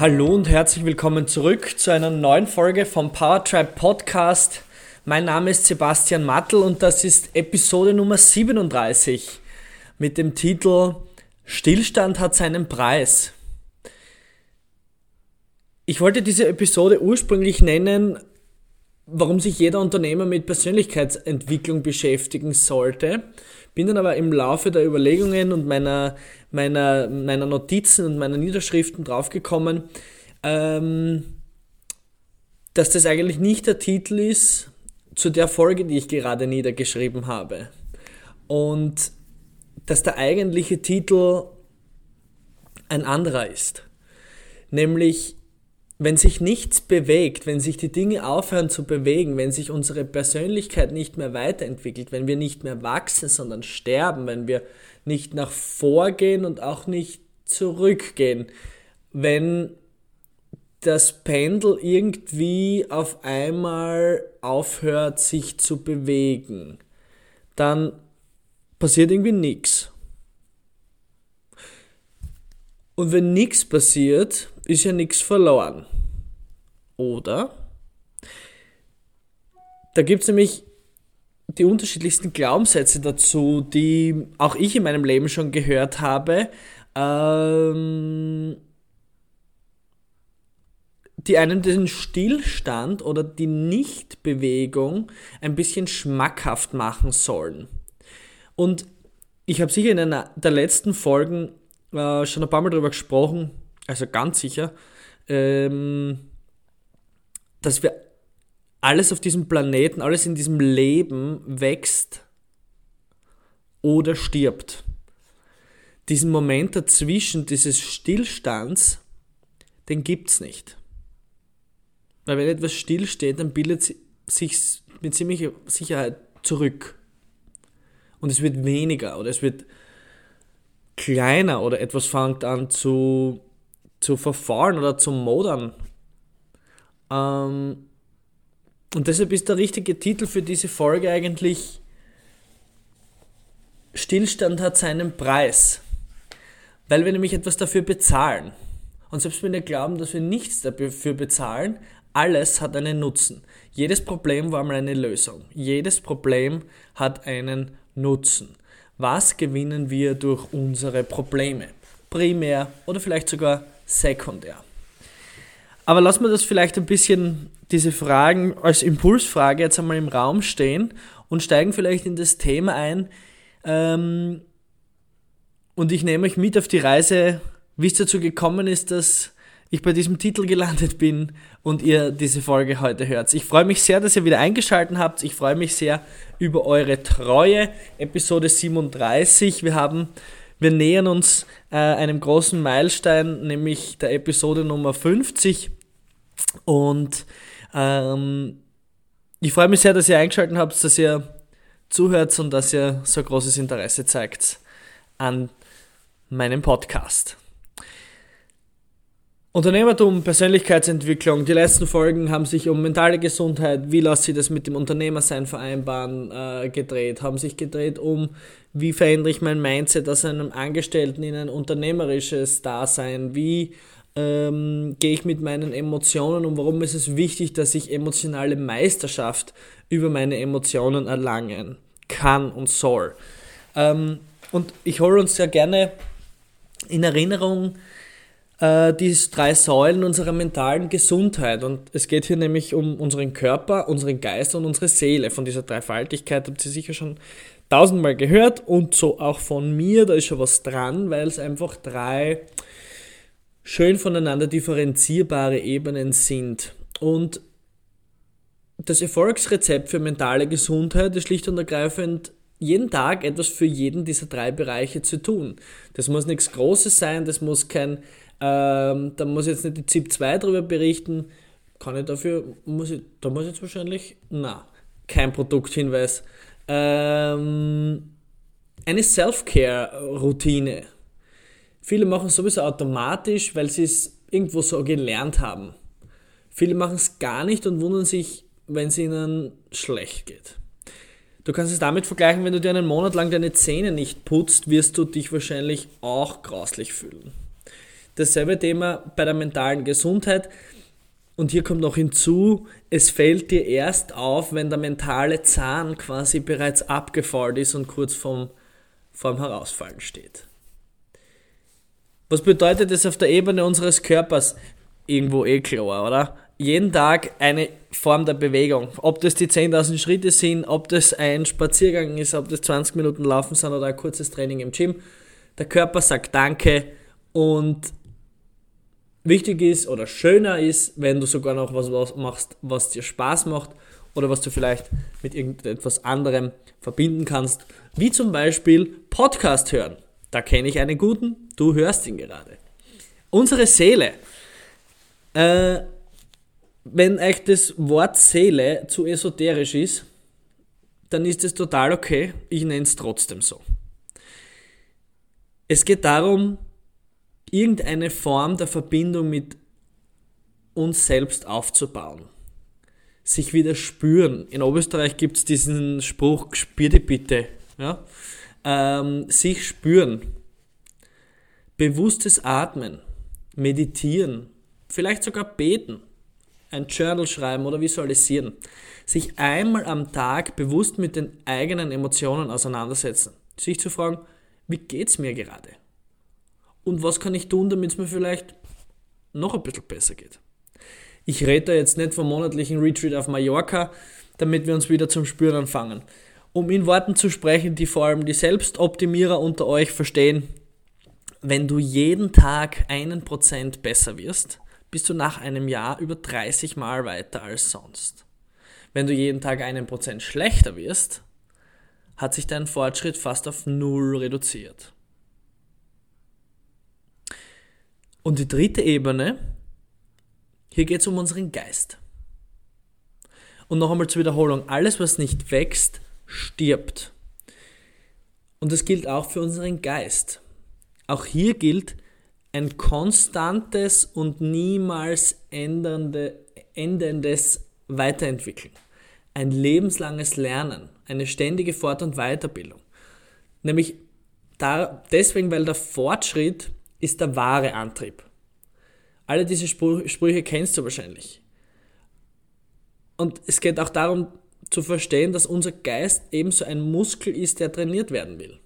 Hallo und herzlich willkommen zurück zu einer neuen Folge vom Powertribe Podcast. Mein Name ist Sebastian Mattel und das ist Episode Nummer 37 mit dem Titel Stillstand hat seinen Preis. Ich wollte diese Episode ursprünglich nennen, warum sich jeder Unternehmer mit Persönlichkeitsentwicklung beschäftigen sollte. Bin dann aber im Laufe der Überlegungen und meiner, meiner, meiner Notizen und meiner Niederschriften draufgekommen, ähm, dass das eigentlich nicht der Titel ist zu der Folge, die ich gerade niedergeschrieben habe. Und dass der eigentliche Titel ein anderer ist. Nämlich wenn sich nichts bewegt, wenn sich die Dinge aufhören zu bewegen, wenn sich unsere Persönlichkeit nicht mehr weiterentwickelt, wenn wir nicht mehr wachsen, sondern sterben, wenn wir nicht nach vorgehen und auch nicht zurückgehen, wenn das Pendel irgendwie auf einmal aufhört sich zu bewegen, dann passiert irgendwie nichts. Und wenn nichts passiert, ist ja nichts verloren. Oder? Da gibt es nämlich die unterschiedlichsten Glaubenssätze dazu, die auch ich in meinem Leben schon gehört habe, ähm, die einem den Stillstand oder die Nichtbewegung ein bisschen schmackhaft machen sollen. Und ich habe sicher in einer der letzten Folgen äh, schon ein paar Mal darüber gesprochen, also ganz sicher, ähm, dass wir alles auf diesem Planeten, alles in diesem Leben wächst oder stirbt. Diesen Moment dazwischen, dieses Stillstands, den gibt es nicht. Weil wenn etwas stillsteht, dann bildet sich mit ziemlicher Sicherheit zurück. Und es wird weniger oder es wird kleiner oder etwas fängt an zu zu verfallen oder zu modern. Ähm, und deshalb ist der richtige Titel für diese Folge eigentlich Stillstand hat seinen Preis. Weil wir nämlich etwas dafür bezahlen. Und selbst wenn wir glauben, dass wir nichts dafür bezahlen, alles hat einen Nutzen. Jedes Problem war mal eine Lösung. Jedes Problem hat einen Nutzen. Was gewinnen wir durch unsere Probleme? Primär oder vielleicht sogar sekundär. Aber lassen wir das vielleicht ein bisschen, diese Fragen als Impulsfrage jetzt einmal im Raum stehen und steigen vielleicht in das Thema ein. Ähm, und ich nehme euch mit auf die Reise, wie es dazu gekommen ist, dass ich bei diesem Titel gelandet bin und ihr diese Folge heute hört. Ich freue mich sehr, dass ihr wieder eingeschaltet habt. Ich freue mich sehr über eure Treue. Episode 37. Wir haben wir nähern uns äh, einem großen Meilenstein, nämlich der Episode Nummer 50. Und ähm, ich freue mich sehr, dass ihr eingeschaltet habt, dass ihr zuhört und dass ihr so großes Interesse zeigt an meinem Podcast. Unternehmertum, Persönlichkeitsentwicklung. Die letzten Folgen haben sich um mentale Gesundheit, wie lasse ich das mit dem Unternehmersein vereinbaren, äh, gedreht. Haben sich gedreht um, wie verändere ich mein Mindset aus einem Angestellten in ein unternehmerisches Dasein. Wie ähm, gehe ich mit meinen Emotionen und warum ist es wichtig, dass ich emotionale Meisterschaft über meine Emotionen erlangen kann und soll. Ähm, und ich hole uns sehr gerne in Erinnerung, äh, die drei Säulen unserer mentalen Gesundheit. Und es geht hier nämlich um unseren Körper, unseren Geist und unsere Seele. Von dieser Dreifaltigkeit habt ihr sicher schon tausendmal gehört und so auch von mir, da ist schon was dran, weil es einfach drei schön voneinander differenzierbare Ebenen sind. Und das Erfolgsrezept für mentale Gesundheit ist schlicht und ergreifend jeden Tag etwas für jeden dieser drei Bereiche zu tun. Das muss nichts Großes sein, das muss kein ähm, da muss jetzt nicht die ZIP 2 darüber berichten, kann ich dafür, muss ich, da muss ich jetzt wahrscheinlich, na, kein Produkthinweis. Ähm, eine Self-Care-Routine. Viele machen es sowieso automatisch, weil sie es irgendwo so gelernt haben. Viele machen es gar nicht und wundern sich, wenn es ihnen schlecht geht. Du kannst es damit vergleichen, wenn du dir einen Monat lang deine Zähne nicht putzt, wirst du dich wahrscheinlich auch grauslich fühlen. Dasselbe Thema bei der mentalen Gesundheit. Und hier kommt noch hinzu, es fällt dir erst auf, wenn der mentale Zahn quasi bereits abgefallen ist und kurz vorm, vorm Herausfallen steht. Was bedeutet das auf der Ebene unseres Körpers? Irgendwo eh klar, oder? Jeden Tag eine Form der Bewegung. Ob das die 10.000 Schritte sind, ob das ein Spaziergang ist, ob das 20 Minuten Laufen sind oder ein kurzes Training im Gym. Der Körper sagt Danke und wichtig ist oder schöner ist, wenn du sogar noch was machst, was dir Spaß macht oder was du vielleicht mit irgendetwas anderem verbinden kannst, wie zum Beispiel Podcast hören. Da kenne ich einen guten, du hörst ihn gerade. Unsere Seele. Äh, wenn euch das Wort Seele zu esoterisch ist, dann ist es total okay. Ich nenne es trotzdem so. Es geht darum, irgendeine Form der Verbindung mit uns selbst aufzubauen. Sich wieder spüren. In Oberösterreich gibt es diesen Spruch, spür die bitte. Ja? Ähm, sich spüren. Bewusstes Atmen. Meditieren. Vielleicht sogar beten. Ein Journal schreiben oder visualisieren. Sich einmal am Tag bewusst mit den eigenen Emotionen auseinandersetzen. Sich zu fragen, wie geht's mir gerade? Und was kann ich tun, damit es mir vielleicht noch ein bisschen besser geht. Ich rede da jetzt nicht vom monatlichen Retreat auf Mallorca, damit wir uns wieder zum Spüren anfangen. Um in Worten zu sprechen, die vor allem die Selbstoptimierer unter euch verstehen, wenn du jeden Tag einen Prozent besser wirst, bist du nach einem Jahr über 30 Mal weiter als sonst. Wenn du jeden Tag einen Prozent schlechter wirst, hat sich dein Fortschritt fast auf Null reduziert. Und die dritte Ebene, hier geht es um unseren Geist. Und noch einmal zur Wiederholung, alles, was nicht wächst, stirbt. Und das gilt auch für unseren Geist. Auch hier gilt ein konstantes und niemals ändernde, endendes Weiterentwickeln. Ein lebenslanges Lernen, eine ständige Fort- und Weiterbildung. Nämlich da, deswegen, weil der Fortschritt ist der wahre Antrieb. Alle diese Sprüche kennst du wahrscheinlich. Und es geht auch darum zu verstehen, dass unser Geist ebenso ein Muskel ist, der trainiert werden will.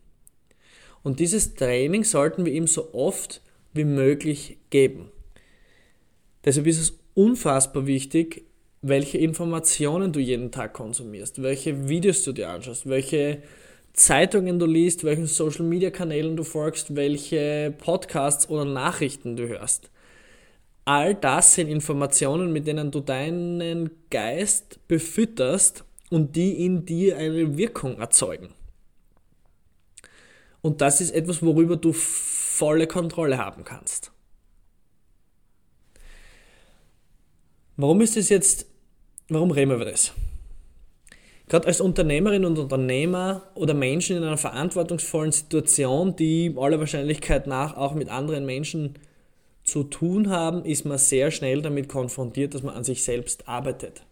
Und dieses Training sollten wir ihm so oft wie möglich geben. Deshalb ist es unfassbar wichtig, welche Informationen du jeden Tag konsumierst, welche Videos du dir anschaust, welche Zeitungen du liest, welchen Social Media Kanälen du folgst, welche Podcasts oder Nachrichten du hörst. All das sind Informationen, mit denen du deinen Geist befütterst und die in dir eine Wirkung erzeugen. Und das ist etwas, worüber du volle Kontrolle haben kannst. Warum ist es jetzt, warum reden wir über das? Gerade als Unternehmerin und Unternehmer oder Menschen in einer verantwortungsvollen Situation, die aller Wahrscheinlichkeit nach auch mit anderen Menschen zu tun haben, ist man sehr schnell damit konfrontiert, dass man an sich selbst arbeitet.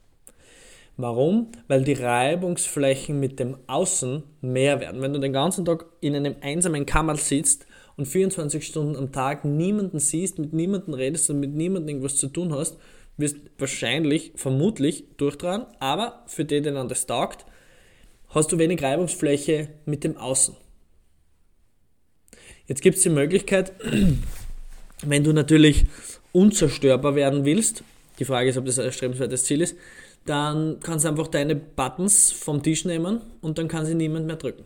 Warum? Weil die Reibungsflächen mit dem Außen mehr werden. Wenn du den ganzen Tag in einem einsamen Kammer sitzt und 24 Stunden am Tag niemanden siehst, mit niemanden redest und mit niemandem irgendwas zu tun hast, wirst wahrscheinlich, vermutlich durchdran, aber für den, den das taugt, hast du wenig Reibungsfläche mit dem Außen. Jetzt gibt es die Möglichkeit, wenn du natürlich unzerstörbar werden willst, die Frage ist, ob das ein erstrebenswertes Ziel ist, dann kannst du einfach deine Buttons vom Tisch nehmen und dann kann sie niemand mehr drücken.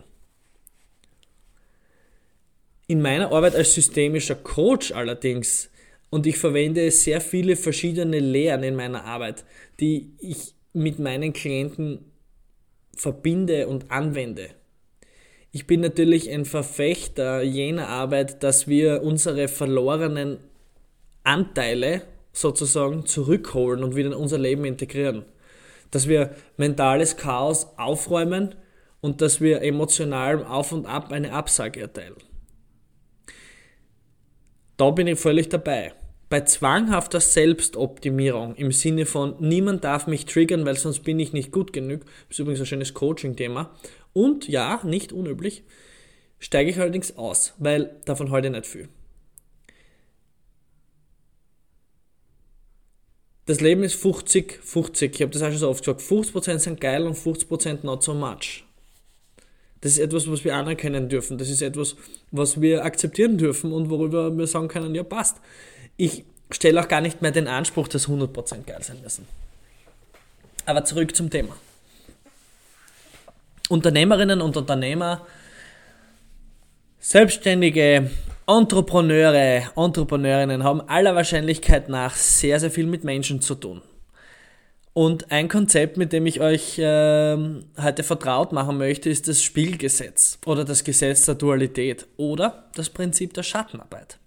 In meiner Arbeit als systemischer Coach allerdings und ich verwende sehr viele verschiedene Lehren in meiner Arbeit, die ich mit meinen Klienten verbinde und anwende. Ich bin natürlich ein Verfechter jener Arbeit, dass wir unsere verlorenen Anteile, sozusagen zurückholen und wieder in unser Leben integrieren. Dass wir mentales Chaos aufräumen und dass wir emotional Auf und Ab eine Absage erteilen. Da bin ich völlig dabei. Bei zwanghafter Selbstoptimierung im Sinne von niemand darf mich triggern, weil sonst bin ich nicht gut genug, ist übrigens ein schönes Coaching-Thema. Und ja, nicht unüblich, steige ich allerdings aus, weil davon ich nicht viel. Das Leben ist 50, 50. Ich habe das auch schon so oft gesagt. 50% sind geil und 50% not so much. Das ist etwas, was wir anerkennen dürfen. Das ist etwas, was wir akzeptieren dürfen und worüber wir sagen können, ja passt. Ich stelle auch gar nicht mehr den Anspruch, dass 100% geil sein müssen. Aber zurück zum Thema. Unternehmerinnen und Unternehmer, Selbstständige, Entrepreneure, Entrepreneurinnen haben aller Wahrscheinlichkeit nach sehr, sehr viel mit Menschen zu tun. Und ein Konzept, mit dem ich euch äh, heute vertraut machen möchte, ist das Spielgesetz oder das Gesetz der Dualität oder das Prinzip der Schattenarbeit.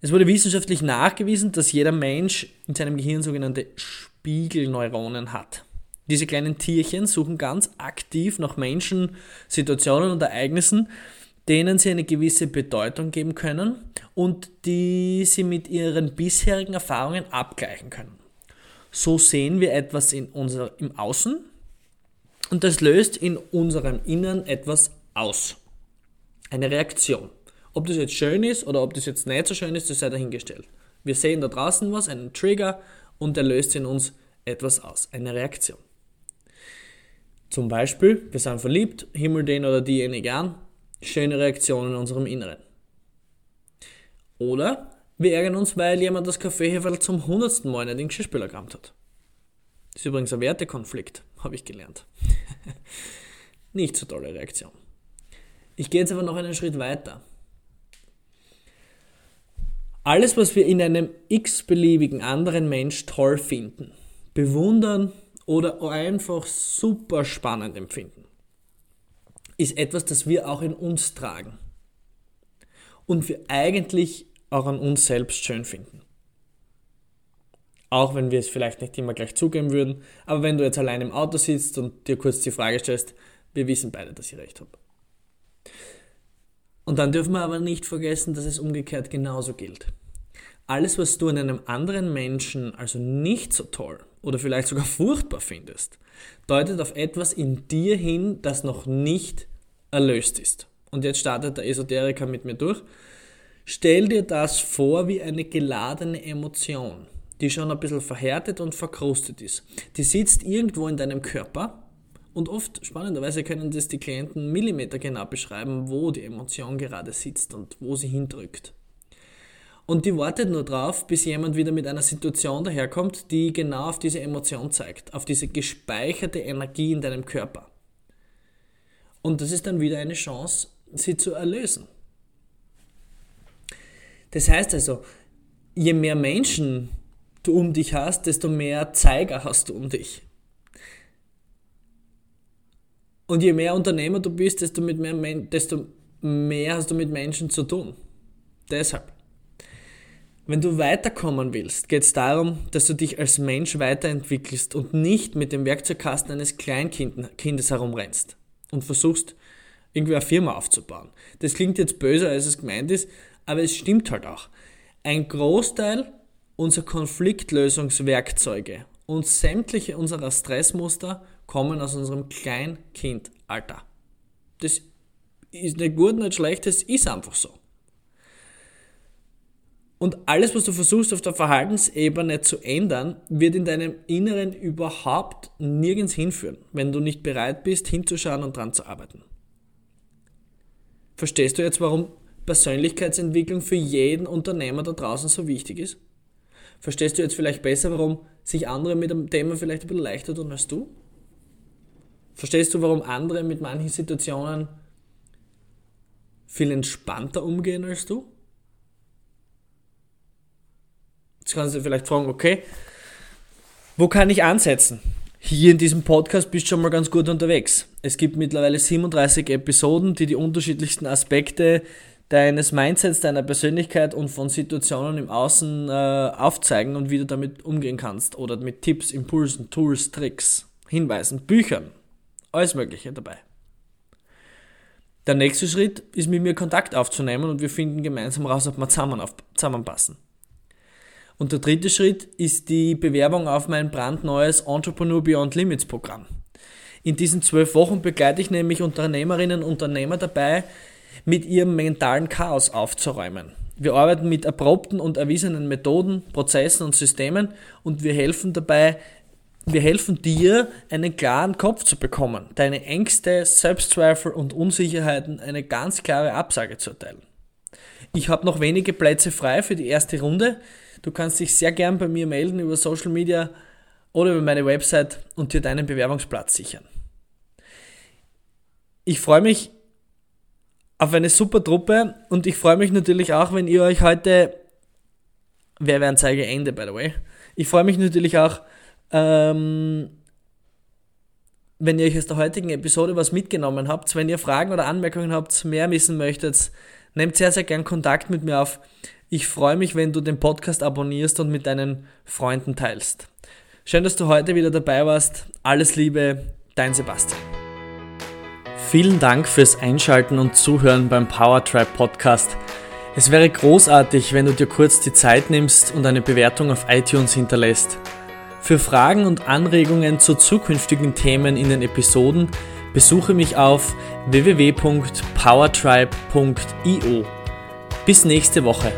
Es wurde wissenschaftlich nachgewiesen, dass jeder Mensch in seinem Gehirn sogenannte Spiegelneuronen hat. Diese kleinen Tierchen suchen ganz aktiv nach Menschen, Situationen und Ereignissen, denen sie eine gewisse Bedeutung geben können und die sie mit ihren bisherigen Erfahrungen abgleichen können. So sehen wir etwas in unser, im Außen und das löst in unserem Innern etwas aus. Eine Reaktion. Ob das jetzt schön ist oder ob das jetzt nicht so schön ist, das sei dahingestellt. Wir sehen da draußen was, einen Trigger und der löst in uns etwas aus, eine Reaktion. Zum Beispiel, wir sind verliebt, himmel den oder diejenige an, schöne Reaktion in unserem Inneren. Oder wir ärgern uns, weil jemand das Kaffeeheferl zum hundertsten Mal in den Geschirrspüler gerammt hat. Das ist übrigens ein Wertekonflikt, habe ich gelernt. Nicht so tolle Reaktion. Ich gehe jetzt aber noch einen Schritt weiter. Alles, was wir in einem x-beliebigen anderen Mensch toll finden, bewundern oder einfach super spannend empfinden, ist etwas, das wir auch in uns tragen. Und wir eigentlich auch an uns selbst schön finden. Auch wenn wir es vielleicht nicht immer gleich zugeben würden, aber wenn du jetzt allein im Auto sitzt und dir kurz die Frage stellst, wir wissen beide, dass ich recht habe. Und dann dürfen wir aber nicht vergessen, dass es umgekehrt genauso gilt. Alles, was du in einem anderen Menschen also nicht so toll oder vielleicht sogar furchtbar findest, deutet auf etwas in dir hin, das noch nicht erlöst ist. Und jetzt startet der Esoteriker mit mir durch. Stell dir das vor wie eine geladene Emotion, die schon ein bisschen verhärtet und verkrustet ist. Die sitzt irgendwo in deinem Körper und oft, spannenderweise, können das die Klienten Millimeter genau beschreiben, wo die Emotion gerade sitzt und wo sie hindrückt. Und die wartet nur drauf, bis jemand wieder mit einer Situation daherkommt, die genau auf diese Emotion zeigt, auf diese gespeicherte Energie in deinem Körper. Und das ist dann wieder eine Chance, sie zu erlösen. Das heißt also, je mehr Menschen du um dich hast, desto mehr Zeiger hast du um dich. Und je mehr Unternehmer du bist, desto, mit mehr, desto mehr hast du mit Menschen zu tun. Deshalb. Wenn du weiterkommen willst, geht es darum, dass du dich als Mensch weiterentwickelst und nicht mit dem Werkzeugkasten eines Kleinkindes herumrennst und versuchst, irgendwie eine Firma aufzubauen. Das klingt jetzt böser, als es gemeint ist, aber es stimmt halt auch. Ein Großteil unserer Konfliktlösungswerkzeuge und sämtliche unserer Stressmuster kommen aus unserem Kleinkindalter. Das ist nicht gut, nicht schlecht, das ist einfach so. Und alles, was du versuchst auf der Verhaltensebene zu ändern, wird in deinem Inneren überhaupt nirgends hinführen, wenn du nicht bereit bist, hinzuschauen und dran zu arbeiten. Verstehst du jetzt, warum Persönlichkeitsentwicklung für jeden Unternehmer da draußen so wichtig ist? Verstehst du jetzt vielleicht besser, warum sich andere mit dem Thema vielleicht ein bisschen leichter tun als du? Verstehst du, warum andere mit manchen Situationen viel entspannter umgehen als du? Jetzt kannst du vielleicht fragen, okay, wo kann ich ansetzen? Hier in diesem Podcast bist du schon mal ganz gut unterwegs. Es gibt mittlerweile 37 Episoden, die die unterschiedlichsten Aspekte deines Mindsets, deiner Persönlichkeit und von Situationen im Außen äh, aufzeigen und wie du damit umgehen kannst. Oder mit Tipps, Impulsen, Tools, Tricks, Hinweisen, Büchern. Alles Mögliche dabei. Der nächste Schritt ist mit mir Kontakt aufzunehmen und wir finden gemeinsam raus, ob wir zusammen auf, zusammenpassen. Und der dritte Schritt ist die Bewerbung auf mein brandneues Entrepreneur Beyond Limits Programm. In diesen zwölf Wochen begleite ich nämlich Unternehmerinnen und Unternehmer dabei, mit ihrem mentalen Chaos aufzuräumen. Wir arbeiten mit erprobten und erwiesenen Methoden, Prozessen und Systemen und wir helfen dabei, wir helfen dir, einen klaren Kopf zu bekommen, deine Ängste, Selbstzweifel und Unsicherheiten eine ganz klare Absage zu erteilen. Ich habe noch wenige Plätze frei für die erste Runde. Du kannst dich sehr gern bei mir melden über Social Media oder über meine Website und dir deinen Bewerbungsplatz sichern. Ich freue mich auf eine super Truppe und ich freue mich natürlich auch, wenn ihr euch heute Werbeanzeige Ende, by the way. Ich freue mich natürlich auch, ähm, wenn ihr euch aus der heutigen Episode was mitgenommen habt. Wenn ihr Fragen oder Anmerkungen habt, mehr wissen möchtet, nehmt sehr, sehr gern Kontakt mit mir auf. Ich freue mich, wenn du den Podcast abonnierst und mit deinen Freunden teilst. Schön, dass du heute wieder dabei warst. Alles Liebe, dein Sebastian. Vielen Dank fürs Einschalten und Zuhören beim Powertribe Podcast. Es wäre großartig, wenn du dir kurz die Zeit nimmst und eine Bewertung auf iTunes hinterlässt. Für Fragen und Anregungen zu zukünftigen Themen in den Episoden besuche mich auf www.powertribe.io. Bis nächste Woche.